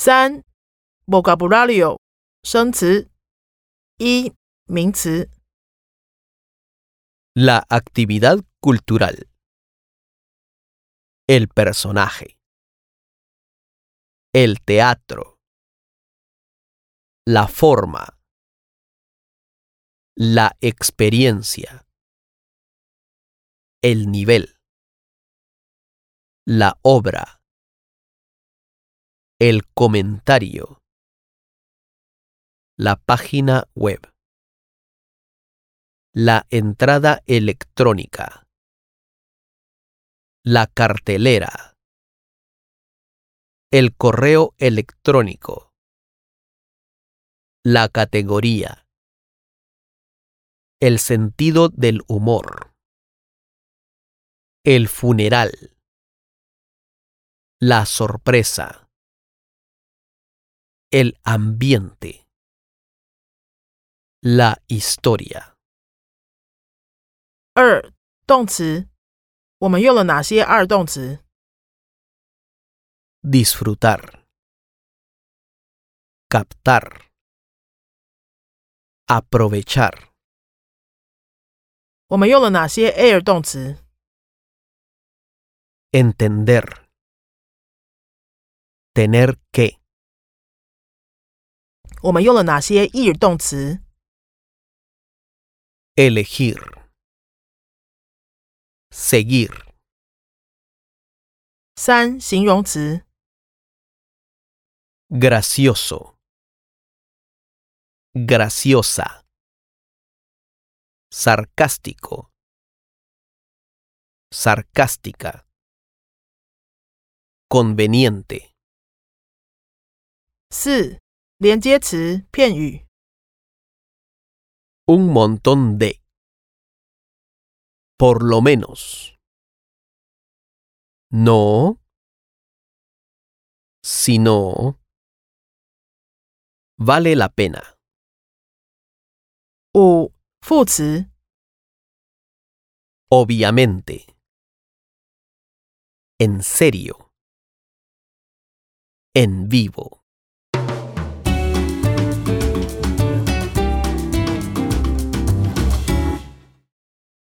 三 vocabulario 生词一名词 La actividad cultural. El personaje. El teatro. La forma. La experiencia. El nivel. La obra. El comentario. La página web. La entrada electrónica. La cartelera. El correo electrónico. La categoría. El sentido del humor. El funeral. La sorpresa El ambiente. La historia. 二动词，我们用了哪些二动词？ disfrutar, captar, aprovechar, 我们用了哪些 air 动词？ entender, tener que, 我们用了哪些 ear 动词？ elegir, seguir, 三形容词， gracioso, graciosa, sarcástico, sarcástica, conveniente, 四 连接词片语， un montón de, por lo menos, no, si no, vale la pena, 五副词， obviamente, en serio, en vivo.